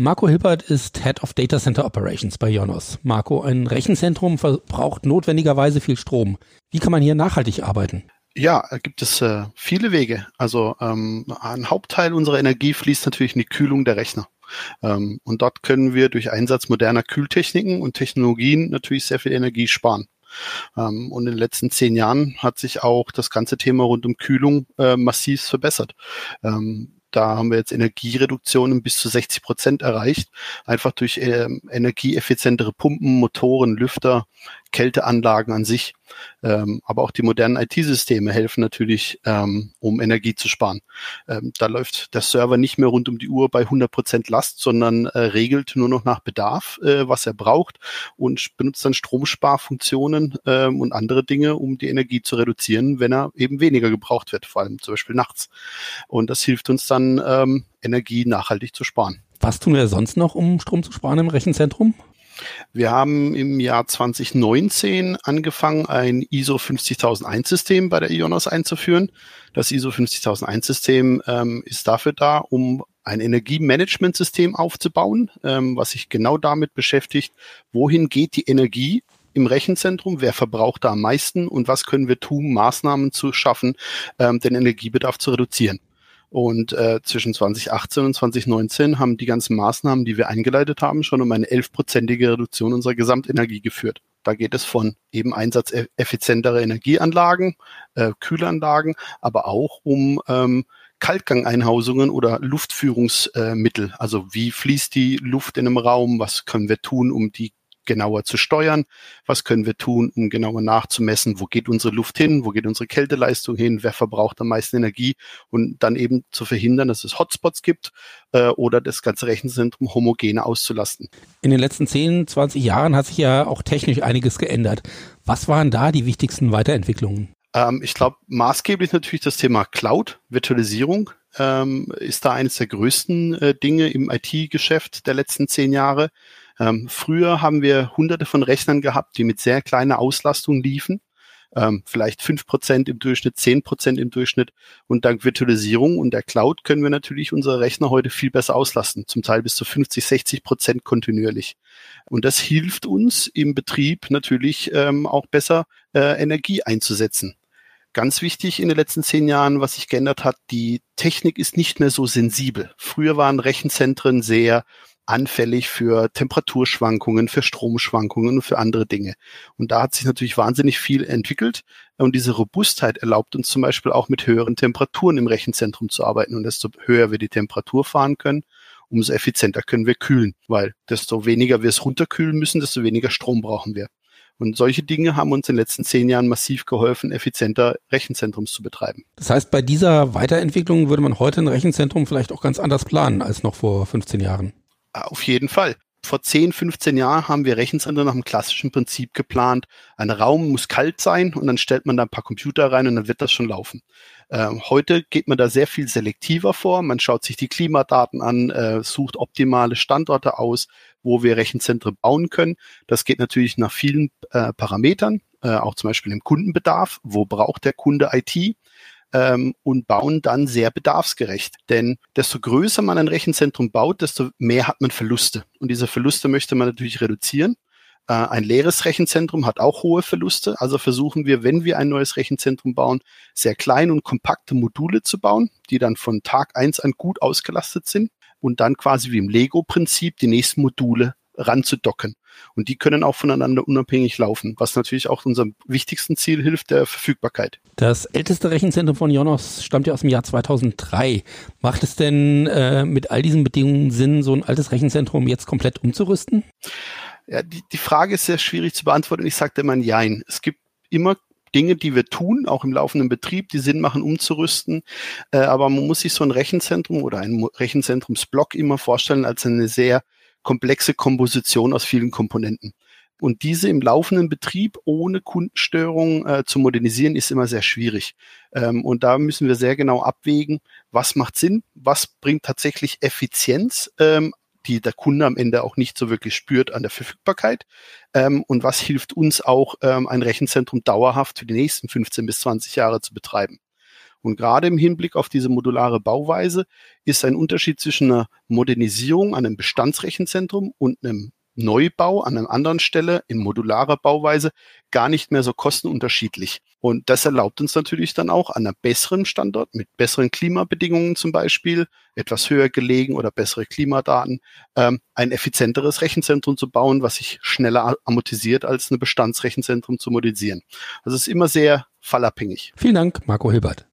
Marco Hilbert ist Head of Data Center Operations bei Jonos. Marco, ein Rechenzentrum verbraucht notwendigerweise viel Strom. Wie kann man hier nachhaltig arbeiten? Ja, gibt es äh, viele Wege. Also ähm, ein Hauptteil unserer Energie fließt natürlich in die Kühlung der Rechner. Ähm, und dort können wir durch Einsatz moderner Kühltechniken und Technologien natürlich sehr viel Energie sparen. Ähm, und in den letzten zehn Jahren hat sich auch das ganze Thema rund um Kühlung äh, massiv verbessert. Ähm, da haben wir jetzt Energiereduktionen bis zu 60 Prozent erreicht, einfach durch äh, energieeffizientere Pumpen, Motoren, Lüfter, Kälteanlagen an sich. Ähm, aber auch die modernen IT-Systeme helfen natürlich, ähm, um Energie zu sparen. Ähm, da läuft der Server nicht mehr rund um die Uhr bei 100 Prozent Last, sondern äh, regelt nur noch nach Bedarf, äh, was er braucht und benutzt dann Stromsparfunktionen ähm, und andere Dinge, um die Energie zu reduzieren, wenn er eben weniger gebraucht wird, vor allem zum Beispiel nachts. Und das hilft uns dann, ähm, Energie nachhaltig zu sparen. Was tun wir sonst noch, um Strom zu sparen im Rechenzentrum? Wir haben im Jahr 2019 angefangen, ein ISO 50001 System bei der IONOS einzuführen. Das ISO 50001 System ähm, ist dafür da, um ein Energiemanagementsystem aufzubauen, ähm, was sich genau damit beschäftigt, wohin geht die Energie im Rechenzentrum, wer verbraucht da am meisten und was können wir tun, Maßnahmen zu schaffen, ähm, den Energiebedarf zu reduzieren. Und äh, zwischen 2018 und 2019 haben die ganzen Maßnahmen, die wir eingeleitet haben, schon um eine elfprozentige Reduktion unserer Gesamtenergie geführt. Da geht es von eben einsatzeffizientere Energieanlagen, äh, Kühlanlagen, aber auch um ähm, Kaltgangeinhausungen oder Luftführungsmittel. Also wie fließt die Luft in einem Raum? Was können wir tun, um die genauer zu steuern? Was können wir tun, um genauer nachzumessen, wo geht unsere Luft hin, wo geht unsere Kälteleistung hin, wer verbraucht am meisten Energie und dann eben zu verhindern, dass es Hotspots gibt äh, oder das ganze Rechenzentrum homogene auszulasten. In den letzten 10, 20 Jahren hat sich ja auch technisch einiges geändert. Was waren da die wichtigsten Weiterentwicklungen? Ähm, ich glaube, maßgeblich natürlich das Thema Cloud, Virtualisierung ähm, ist da eines der größten äh, Dinge im IT-Geschäft der letzten zehn Jahre. Ähm, früher haben wir hunderte von Rechnern gehabt, die mit sehr kleiner Auslastung liefen. Ähm, vielleicht fünf Prozent im Durchschnitt, zehn Prozent im Durchschnitt. Und dank Virtualisierung und der Cloud können wir natürlich unsere Rechner heute viel besser auslasten, zum Teil bis zu 50, 60 Prozent kontinuierlich. Und das hilft uns im Betrieb natürlich ähm, auch besser äh, Energie einzusetzen. Ganz wichtig in den letzten zehn Jahren, was sich geändert hat, die Technik ist nicht mehr so sensibel. Früher waren Rechenzentren sehr anfällig für Temperaturschwankungen, für Stromschwankungen und für andere Dinge. Und da hat sich natürlich wahnsinnig viel entwickelt. Und diese Robustheit erlaubt uns zum Beispiel auch mit höheren Temperaturen im Rechenzentrum zu arbeiten. Und desto höher wir die Temperatur fahren können, umso effizienter können wir kühlen, weil desto weniger wir es runterkühlen müssen, desto weniger Strom brauchen wir. Und solche Dinge haben uns in den letzten zehn Jahren massiv geholfen, effizienter Rechenzentrums zu betreiben. Das heißt, bei dieser Weiterentwicklung würde man heute ein Rechenzentrum vielleicht auch ganz anders planen als noch vor 15 Jahren. Auf jeden Fall. Vor 10, 15 Jahren haben wir Rechenzentren nach dem klassischen Prinzip geplant. Ein Raum muss kalt sein und dann stellt man da ein paar Computer rein und dann wird das schon laufen. Ähm, heute geht man da sehr viel selektiver vor. Man schaut sich die Klimadaten an, äh, sucht optimale Standorte aus, wo wir Rechenzentren bauen können. Das geht natürlich nach vielen äh, Parametern, äh, auch zum Beispiel im Kundenbedarf. Wo braucht der Kunde IT? Ähm, und bauen dann sehr bedarfsgerecht. Denn desto größer man ein Rechenzentrum baut, desto mehr hat man Verluste. Und diese Verluste möchte man natürlich reduzieren. Äh, ein leeres Rechenzentrum hat auch hohe Verluste. Also versuchen wir, wenn wir ein neues Rechenzentrum bauen, sehr klein und kompakte Module zu bauen, die dann von Tag eins an gut ausgelastet sind und dann quasi wie im Lego-Prinzip die nächsten Module ranzudocken. Und die können auch voneinander unabhängig laufen, was natürlich auch unserem wichtigsten Ziel hilft, der Verfügbarkeit. Das älteste Rechenzentrum von Jonos stammt ja aus dem Jahr 2003. Macht es denn äh, mit all diesen Bedingungen Sinn, so ein altes Rechenzentrum jetzt komplett umzurüsten? Ja, die, die Frage ist sehr schwierig zu beantworten. Ich sagte immer ein Jein. Es gibt immer Dinge, die wir tun, auch im laufenden Betrieb, die Sinn machen, umzurüsten. Äh, aber man muss sich so ein Rechenzentrum oder ein Rechenzentrumsblock immer vorstellen als eine sehr komplexe Komposition aus vielen Komponenten. Und diese im laufenden Betrieb ohne Kundenstörung äh, zu modernisieren, ist immer sehr schwierig. Ähm, und da müssen wir sehr genau abwägen, was macht Sinn, was bringt tatsächlich Effizienz, ähm, die der Kunde am Ende auch nicht so wirklich spürt an der Verfügbarkeit. Ähm, und was hilft uns auch, ähm, ein Rechenzentrum dauerhaft für die nächsten 15 bis 20 Jahre zu betreiben. Und gerade im Hinblick auf diese modulare Bauweise ist ein Unterschied zwischen einer Modernisierung an einem Bestandsrechenzentrum und einem Neubau an einer anderen Stelle in modularer Bauweise gar nicht mehr so kostenunterschiedlich. Und das erlaubt uns natürlich dann auch an einem besseren Standort mit besseren Klimabedingungen zum Beispiel, etwas höher gelegen oder bessere Klimadaten, ähm, ein effizienteres Rechenzentrum zu bauen, was sich schneller amortisiert als ein Bestandsrechenzentrum zu modernisieren. Also es ist immer sehr fallabhängig. Vielen Dank, Marco Hilbert.